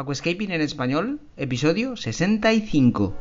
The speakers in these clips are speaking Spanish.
Aquascaping en español, episodio 65.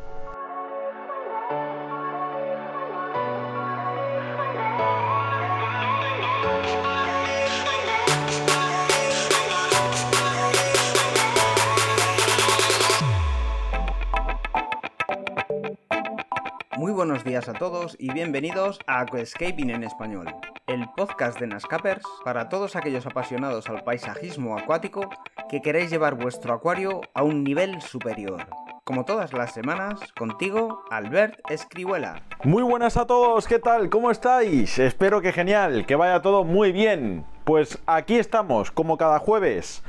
Muy buenos días a todos y bienvenidos a Aquascaping en español, el podcast de Nascapers para todos aquellos apasionados al paisajismo acuático que queréis llevar vuestro acuario a un nivel superior. Como todas las semanas, contigo, Albert Escribuela. Muy buenas a todos, ¿qué tal? ¿Cómo estáis? Espero que genial, que vaya todo muy bien. Pues aquí estamos, como cada jueves,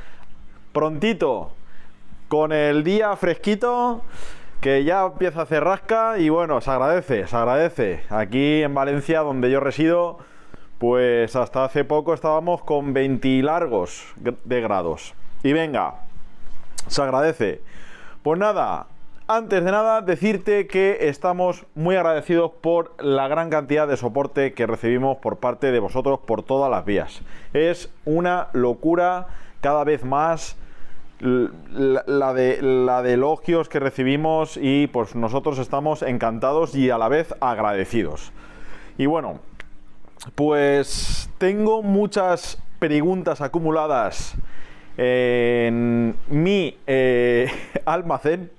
prontito, con el día fresquito que ya empieza a hacer rasca y bueno, se agradece, se agradece. Aquí en Valencia, donde yo resido, pues hasta hace poco estábamos con 20 largos de grados. Y venga, se agradece. Pues nada, antes de nada decirte que estamos muy agradecidos por la gran cantidad de soporte que recibimos por parte de vosotros por todas las vías. Es una locura cada vez más la, de, la elogios que recibimos y pues nosotros estamos encantados y a la vez agradecidos. Y bueno, pues tengo muchas preguntas acumuladas en mi eh, almacén.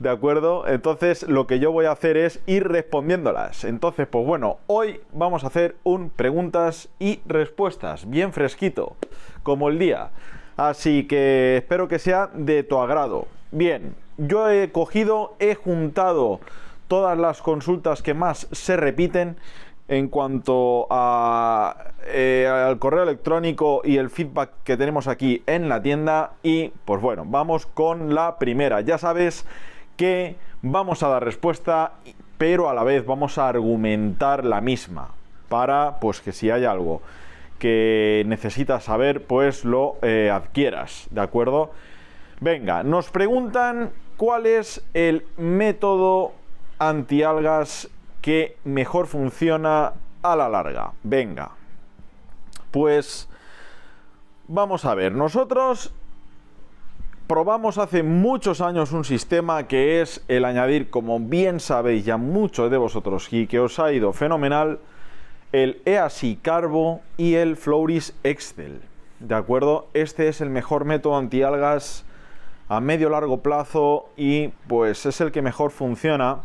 ¿De acuerdo? Entonces lo que yo voy a hacer es ir respondiéndolas. Entonces, pues bueno, hoy vamos a hacer un preguntas y respuestas, bien fresquito, como el día. Así que espero que sea de tu agrado. Bien, yo he cogido, he juntado todas las consultas que más se repiten en cuanto eh, al correo electrónico y el feedback que tenemos aquí en la tienda y pues bueno, vamos con la primera. Ya sabes que vamos a dar respuesta, pero a la vez vamos a argumentar la misma para pues que si hay algo que necesitas saber, pues lo eh, adquieras, ¿de acuerdo? Venga, nos preguntan cuál es el método antialgas que mejor funciona a la larga. Venga, pues vamos a ver, nosotros probamos hace muchos años un sistema que es el añadir, como bien sabéis ya muchos de vosotros y que os ha ido fenomenal, el EASI Carbo y el Floris Excel. ¿De acuerdo? Este es el mejor método antialgas a medio largo plazo y pues es el que mejor funciona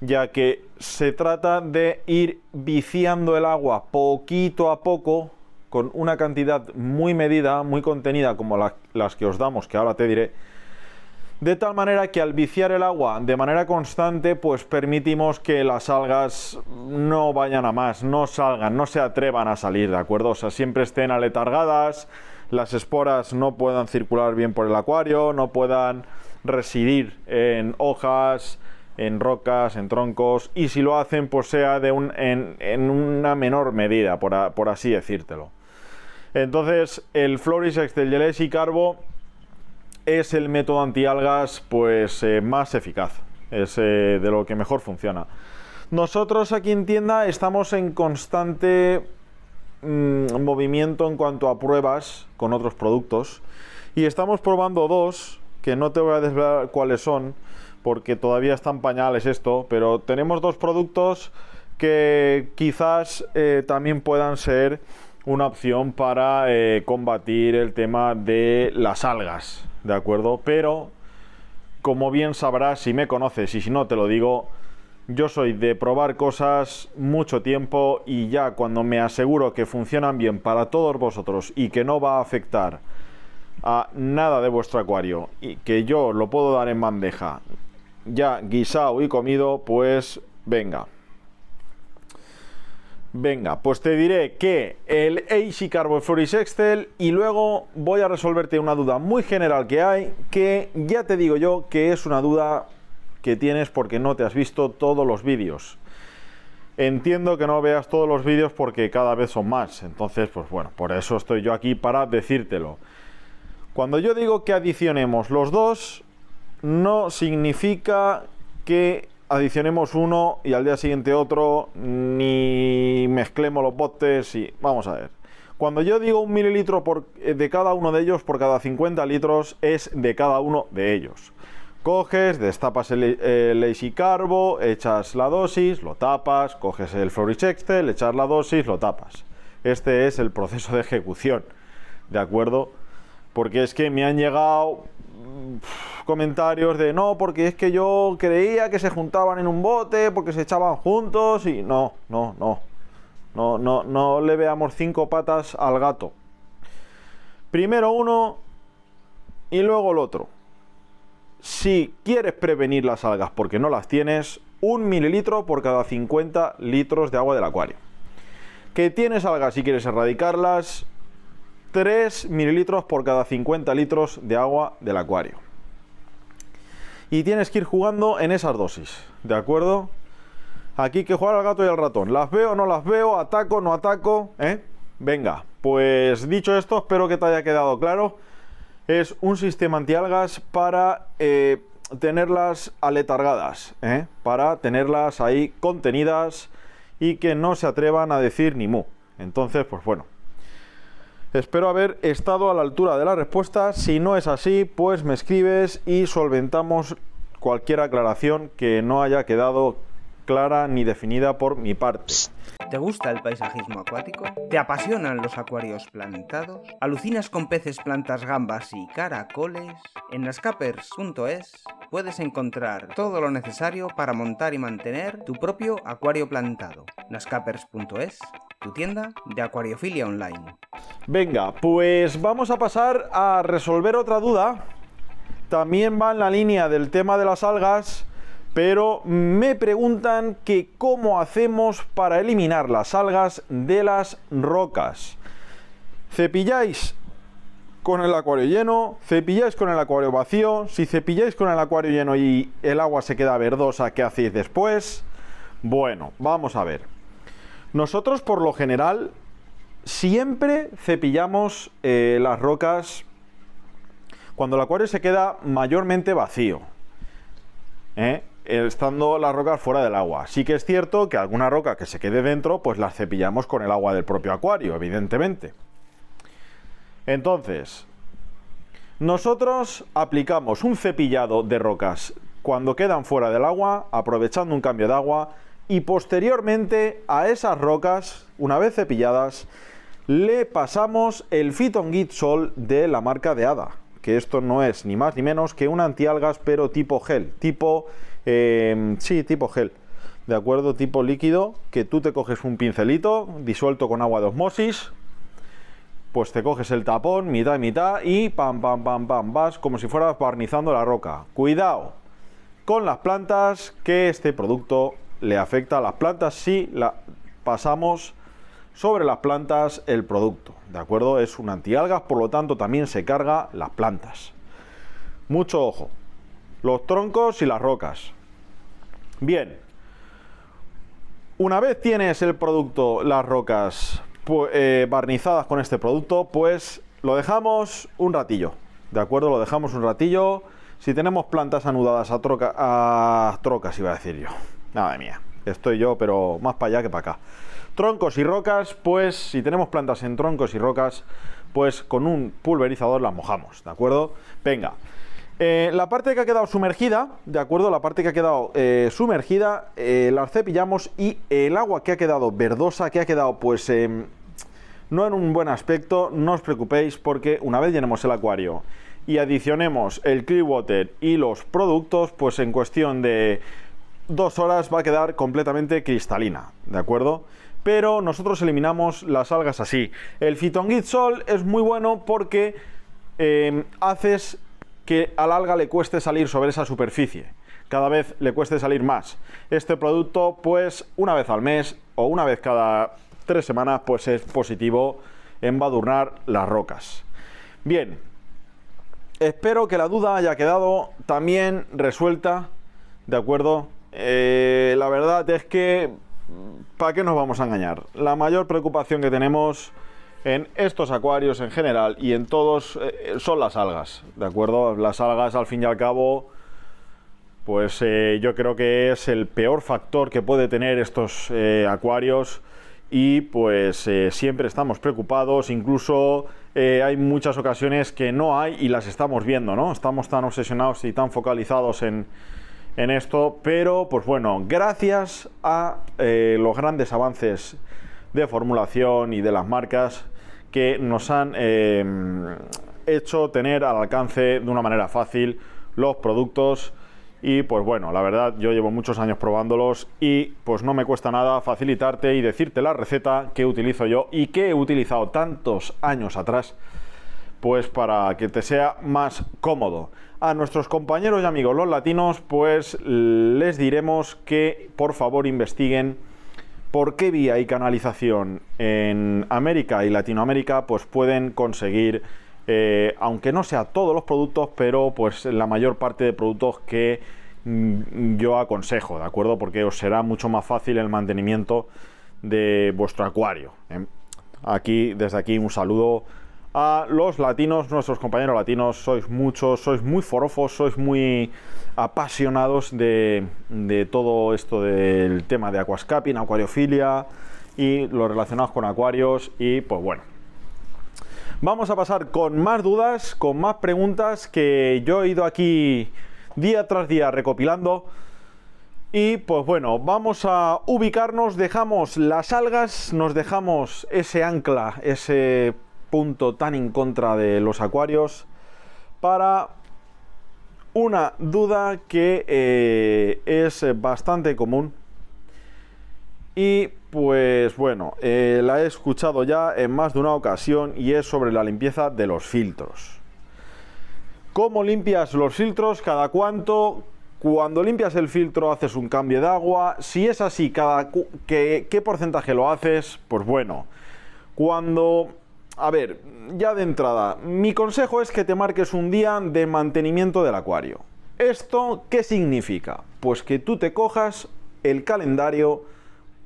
ya que se trata de ir viciando el agua poquito a poco con una cantidad muy medida, muy contenida como las que os damos, que ahora te diré, de tal manera que al viciar el agua de manera constante, pues permitimos que las algas no vayan a más, no salgan, no se atrevan a salir, ¿de acuerdo? O sea, siempre estén aletargadas, las esporas no puedan circular bien por el acuario, no puedan residir en hojas, en rocas, en troncos, y si lo hacen, pues sea de un, en, una menor medida, por, por así decírtelo. Entonces, el Florisex del y Carbo es el método antialgas pues eh, más eficaz, es eh, de lo que mejor funciona. Nosotros aquí en tienda estamos en constante mm, movimiento en cuanto a pruebas con otros productos y estamos probando dos que no te voy a desvelar cuáles son porque todavía están pañales esto, pero tenemos dos productos que quizás eh, también puedan ser una opción para combatir el tema de las algas. ¿de acuerdo? Pero, como bien sabrás, si me conoces y si no te lo digo, yo soy de probar cosas mucho tiempo y ya cuando me aseguro que funcionan bien para todos vosotros y que no va a afectar a nada de vuestro acuario y que yo lo puedo dar en bandeja ya guisado y comido, pues venga. Venga, pues te diré que el AC Carbo Floris Excel y luego voy a resolverte una duda muy general que hay, que ya te digo yo que es una duda que tienes porque no te has visto todos los vídeos. Entiendo que no veas todos los vídeos porque cada vez son más, entonces pues bueno, por eso estoy yo aquí para decírtelo. Cuando yo digo que adicionemos los dos, no significa que adicionemos uno y al día siguiente otro, ni mezclemos los botes y vamos a ver. Cuando yo digo un mililitro por, eh, de cada uno de ellos por cada 50 litros, es de cada uno de ellos. Coges, destapas el, el Carbo, echas la dosis, lo tapas, coges el Florix Excel, echas la dosis, lo tapas. Este es el proceso de ejecución, ¿de acuerdo? Porque es que me han llegado comentarios de no, porque es que yo creía que se juntaban en un bote, porque se echaban juntos y no, no, no. No, no, no le veamos cinco patas al gato. Primero uno y luego el otro. Si quieres prevenir las algas porque no las tienes, un mililitro por cada 50 litros de agua del acuario. Que tienes algas y quieres erradicarlas, 3 mililitros por cada 50 litros de agua del acuario. Y tienes que ir jugando en esas dosis, ¿de acuerdo? Aquí que jugar al gato y al ratón. ¿Las veo o no las veo? ¿Ataco no ataco? ¿Eh? Venga, pues dicho esto, espero que te haya quedado claro. Es un sistema antialgas para eh, tenerlas aletargadas, ¿eh? para tenerlas ahí contenidas y que no se atrevan a decir ni mu. Entonces, pues bueno. Espero haber estado a la altura de la respuesta. Si no es así, pues me escribes y solventamos cualquier aclaración que no haya quedado clara ni definida por mi parte. ¿Te gusta el paisajismo acuático? ¿Te apasionan los acuarios plantados? ¿Alucinas con peces, plantas, gambas y caracoles? En nascapers.es puedes encontrar todo lo necesario para montar y mantener tu propio acuario plantado. nascapers.es, tu tienda de acuariofilia online. Venga, pues vamos a pasar a resolver otra duda. También va en la línea del tema de las algas pero me preguntan que cómo hacemos para eliminar las algas de las rocas. Cepilláis con el acuario lleno, cepilláis con el acuario vacío, si cepilláis con el acuario lleno y el agua se queda verdosa, ¿qué hacéis después? Bueno, vamos a ver. Nosotros por lo general siempre cepillamos eh, las rocas cuando el acuario se queda mayormente vacío. ¿eh? estando las rocas fuera del agua. Sí que es cierto que alguna roca que se quede dentro, pues las cepillamos con el agua del propio acuario, evidentemente. Entonces, nosotros aplicamos un cepillado de rocas cuando quedan fuera del agua, aprovechando un cambio de agua, y posteriormente a esas rocas, una vez cepilladas, le pasamos el Git Sol de la marca de Ada, que esto no es ni más ni menos que un antialgas pero tipo gel, tipo Em, sí, tipo gel. ¿De acuerdo? Tipo líquido, que tú te coges un pincelito disuelto con agua de osmosis, pues te coges el tapón, mitad y mitad, y pam, pam, pam, pam, vas como si fueras barnizando la roca. Cuidado con las plantas, que este producto le afecta a las plantas si pasamos sobre las plantas el producto. ¿De acuerdo? Es un antialgas, por lo tanto también se carga las plantas. Mucho ojo. Los troncos y las rocas. Bien. Una vez tienes el producto, las rocas eh, barnizadas con este producto, pues lo dejamos un ratillo. ¿De acuerdo? Lo dejamos un ratillo. Si tenemos plantas anudadas a, troca, a trocas, iba a decir yo. Nada mía. Estoy yo, pero más para allá que para acá. Troncos y rocas, pues si tenemos plantas en troncos y rocas, pues con un pulverizador las mojamos, ¿de acuerdo? Venga, eh, la parte que ha quedado sumergida, ¿de acuerdo? La parte que ha quedado eh, sumergida, eh, la cepillamos y el agua que ha quedado verdosa, que ha quedado pues em, no en un buen aspecto, no os preocupéis porque una vez llenemos el acuario y adicionemos el clear water y los productos, pues en cuestión de dos horas va a quedar completamente cristalina, ¿de acuerdo? Pero nosotros eliminamos las algas así. El Sol es muy bueno porque em, haces que al alga le cueste salir sobre esa superficie. Cada vez le cueste salir más. Este producto, pues una vez al mes o una vez cada tres semanas, pues es positivo en badurnar las rocas. Bien, espero que la duda haya quedado también resuelta, ¿de acuerdo? Eh, la verdad es que, ¿para qué nos vamos a engañar? La mayor preocupación que tenemos en estos acuarios en general y en todos eh, son las algas, ¿de acuerdo? Las algas al fin y al cabo, pues eh, yo creo que es el peor factor que puede tener estos acuarios y pues siempre estamos preocupados, incluso hay muchas ocasiones que no hay y las estamos viendo, ¿no? Estamos tan obsesionados y tan focalizados en, en esto, pero pues bueno, gracias a eh, los grandes avances de formulación y de las marcas que nos han hecho tener al alcance de una manera fácil los productos. Y pues bueno, la verdad yo llevo muchos años probándolos y pues no me cuesta nada facilitarte y decirte la receta que utilizo yo y que he utilizado tantos años atrás pues para que te sea más cómodo. A nuestros compañeros y amigos los latinos pues les diremos que por favor investiguen por qué vía y canalización en América y Latinoamérica pues pueden conseguir eh, aunque no sea todos los productos, pero pues la mayor parte de productos que mm, yo aconsejo, ¿de acuerdo? Porque os será mucho más fácil el mantenimiento de vuestro acuario. ¿eh? Aquí, desde aquí, un saludo a los latinos, nuestros compañeros latinos, sois muchos, sois muy forofos, sois muy apasionados de, de todo esto del tema de aquascaping, acuariofilia y los relacionados con acuarios y pues bueno, Vamos a pasar con más dudas, con más preguntas que yo he ido aquí día tras día recopilando. Y pues bueno, vamos a ubicarnos, dejamos las algas, nos dejamos ese ancla, ese punto tan en contra de los acuarios, para una duda que eh, es bastante común. Y pues bueno, eh, la he escuchado ya en más de una ocasión y es sobre la limpieza de los filtros. ¿Cómo limpias los filtros? ¿Cada cuánto? Cuando limpias el filtro haces un cambio de agua. Si es así, cada ¿qué, ¿qué porcentaje lo haces? Pues bueno, cuando... A ver, ya de entrada, mi consejo es que te marques un día de mantenimiento del acuario. ¿Esto qué significa? Pues que tú te cojas el calendario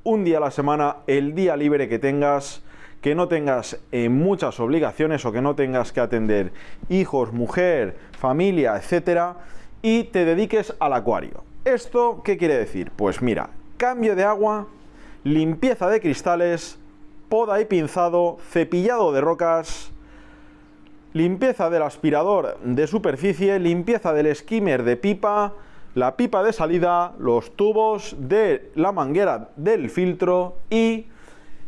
un día a la semana, el día libre que tengas, que no tengas eh, muchas obligaciones o que no tengas que atender hijos, mujer, familia, etcétera, y te dediques al acuario. ¿Esto qué quiere decir? Pues mira, cambio de agua, limpieza de cristales, poda y pinzado, cepillado de rocas, limpieza del aspirador de superficie, limpieza del skimmer de pipa, la pipa de salida, los tubos de la manguera del filtro y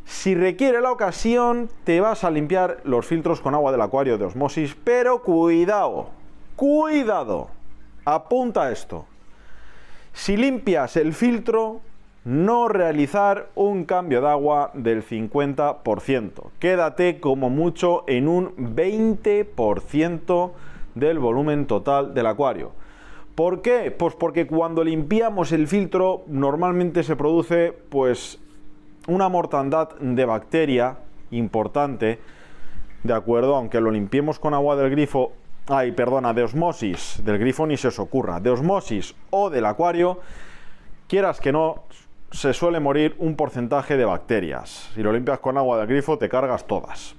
si requiere la ocasión te vas a limpiar los filtros con agua del acuario de osmosis, pero cuidado, cuidado, apunta esto. Si limpias el filtro, no realizar un cambio de agua del 50%. Quédate como mucho en un 20% del volumen total del acuario. ¿Por qué? Pues porque cuando limpiamos el filtro normalmente se produce pues una mortandad de bacteria importante, ¿de acuerdo? Aunque lo limpiemos con agua del grifo, ay, perdona, de osmosis, del grifo ni se os ocurra, de osmosis o del acuario, quieras que no, se suele morir un porcentaje de bacterias. Si lo limpias con agua del grifo, te cargas todas.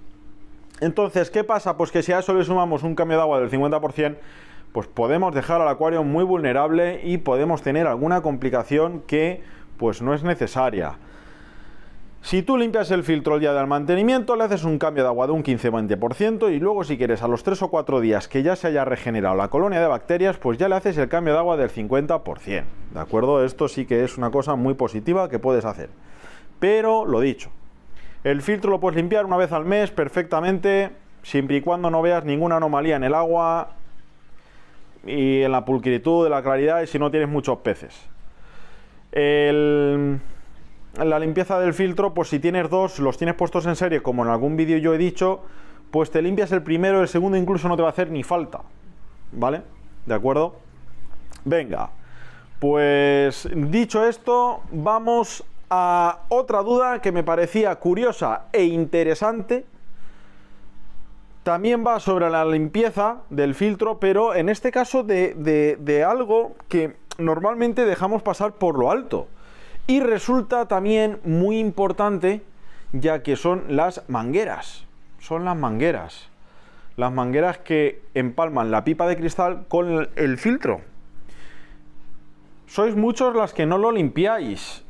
Entonces, ¿qué pasa? Pues que si a eso le sumamos un cambio de agua del 50%, pues podemos dejar al acuario muy vulnerable y podemos tener alguna complicación que pues no es necesaria. Si tú limpias el filtro el día del mantenimiento, le haces un cambio de agua de un 15-20% y luego si quieres a los 3 o 4 días que ya se haya regenerado la colonia de bacterias, pues ya le haces el cambio de agua del 50%. ¿De acuerdo? Esto sí que es una cosa muy positiva que puedes hacer. Pero lo dicho, el filtro lo puedes limpiar una vez al mes perfectamente, siempre y cuando no veas ninguna anomalía en el agua, y en la pulcritud, de la claridad y si no tienes muchos peces. La limpieza del filtro, pues si tienes dos, los tienes puestos en serie, como en algún vídeo yo he dicho, pues te limpias el primero, el segundo incluso no te va a hacer ni falta. ¿Vale? ¿De acuerdo? Venga. Pues dicho esto, vamos a otra duda que me parecía curiosa e interesante también va sobre la limpieza del filtro, pero en este caso de, algo que normalmente dejamos pasar por lo alto. Y resulta también muy importante, ya que son las mangueras. Son las mangueras. Las mangueras que empalman la pipa de cristal con el filtro. Sois muchos las que no lo limpiáis.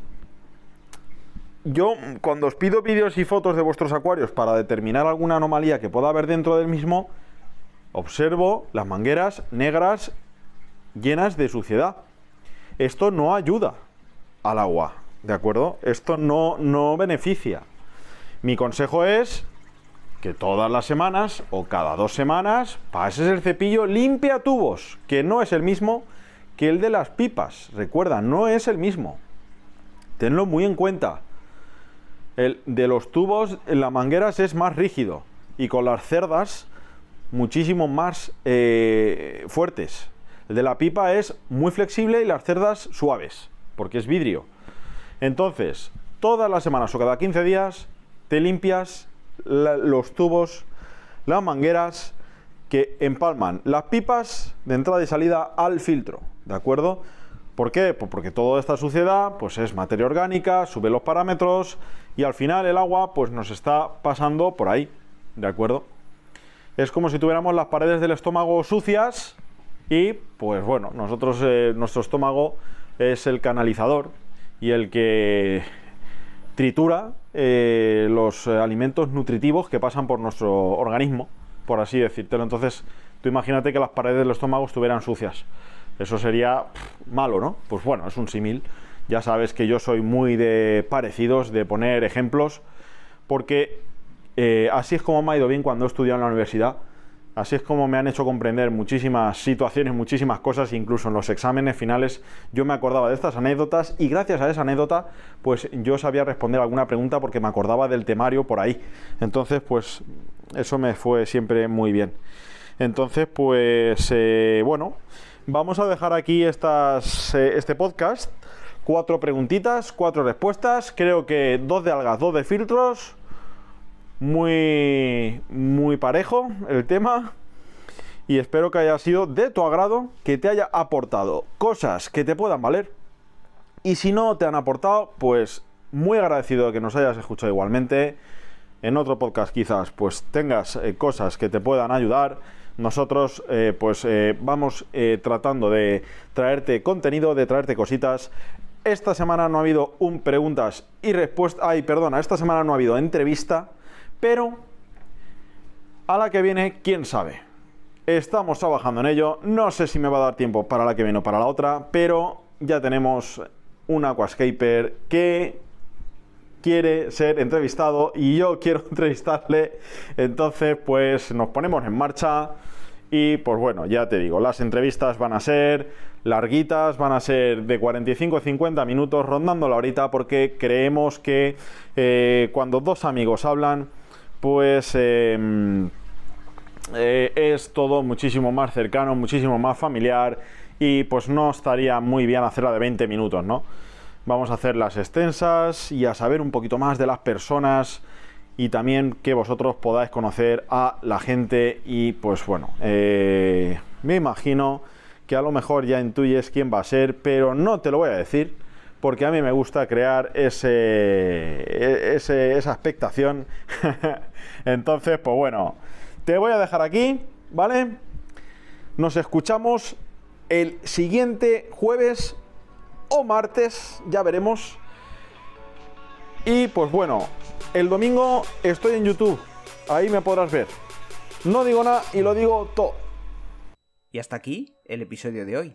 yo cuando os pido vídeos y fotos de vuestros acuarios para determinar alguna anomalía que pueda haber dentro del mismo, observo las mangueras negras llenas de suciedad. Esto no ayuda al agua, ¿de acuerdo? Esto no, no beneficia. Mi consejo es que todas las semanas o cada dos semanas pases el cepillo limpia tubos, que no es el mismo que el de las pipas. Recuerda, no es el mismo. Tenlo muy en cuenta. El de los tubos en las mangueras es más rígido y con las cerdas muchísimo más eh, fuertes. El de la pipa es muy flexible y las cerdas suaves, porque es vidrio. Entonces, todas las semanas o cada 15 días te limpias los tubos, las mangueras que empalman las pipas de entrada y salida al filtro, ¿de acuerdo? ¿Por qué? Pues porque toda esta suciedad pues es materia orgánica, sube los parámetros y al final el agua pues nos está pasando por ahí, ¿de acuerdo? Es como si tuviéramos las paredes del estómago sucias y pues bueno, nosotros eh, nuestro estómago es el canalizador y el que tritura eh, los alimentos nutritivos que pasan por nuestro organismo, por así decírtelo. Entonces, tú imagínate que las paredes del estómago estuvieran sucias. Eso sería malo, ¿no? Pues bueno, es un símil. Ya sabes que yo soy muy de parecidos, de poner ejemplos, porque eh, así es como me ha ido bien cuando he estudiado en la universidad. Así es como me han hecho comprender muchísimas situaciones, muchísimas cosas, incluso en los exámenes finales yo me acordaba de estas anécdotas y gracias a esa anécdota pues yo sabía responder alguna pregunta porque me acordaba del temario por ahí. Entonces pues eso me fue siempre muy bien. Entonces pues eh, bueno, Vamos a dejar aquí eh, este podcast. Cuatro preguntitas, cuatro respuestas. Creo que dos de algas, dos de filtros. Muy, muy parejo el tema. Y espero que haya sido de tu agrado, que te haya aportado cosas que te puedan valer. Y si no te han aportado, pues muy agradecido de que nos hayas escuchado igualmente. En otro podcast quizás pues tengas eh, cosas que te puedan ayudar nosotros eh, pues eh, vamos tratando de traerte contenido, de traerte cositas. Esta semana no ha habido un preguntas y respuestas. Ay, perdona, esta semana no ha habido entrevista, pero a la que viene, quién sabe. Estamos trabajando en ello. No sé si me va a dar tiempo para la que viene o para la otra, pero ya tenemos un aquascaper que quiere ser entrevistado y yo quiero entrevistarle. Entonces, pues nos ponemos en marcha y pues bueno, ya te digo, las entrevistas van a ser larguitas, van a ser de 45 a 50 minutos, rondando la horita, porque creemos que eh, cuando dos amigos hablan, pues em, eh, es todo muchísimo más cercano, muchísimo más familiar y pues no estaría muy bien hacerla de 20 minutos, ¿no? Vamos a hacer las extensas y a saber un poquito más de las personas y también que vosotros podáis conocer a la gente y pues bueno, eh, me imagino que a lo mejor ya intuyes quién va a ser, pero no te lo voy a decir porque a mí me gusta crear ese, e, esa expectación. Entonces, pues bueno, te voy a dejar aquí, ¿vale? Nos escuchamos el siguiente jueves o martes, ya veremos. Y pues bueno, el domingo estoy en YouTube, ahí me podrás ver. No digo nada y lo digo todo. Y hasta aquí el episodio de hoy.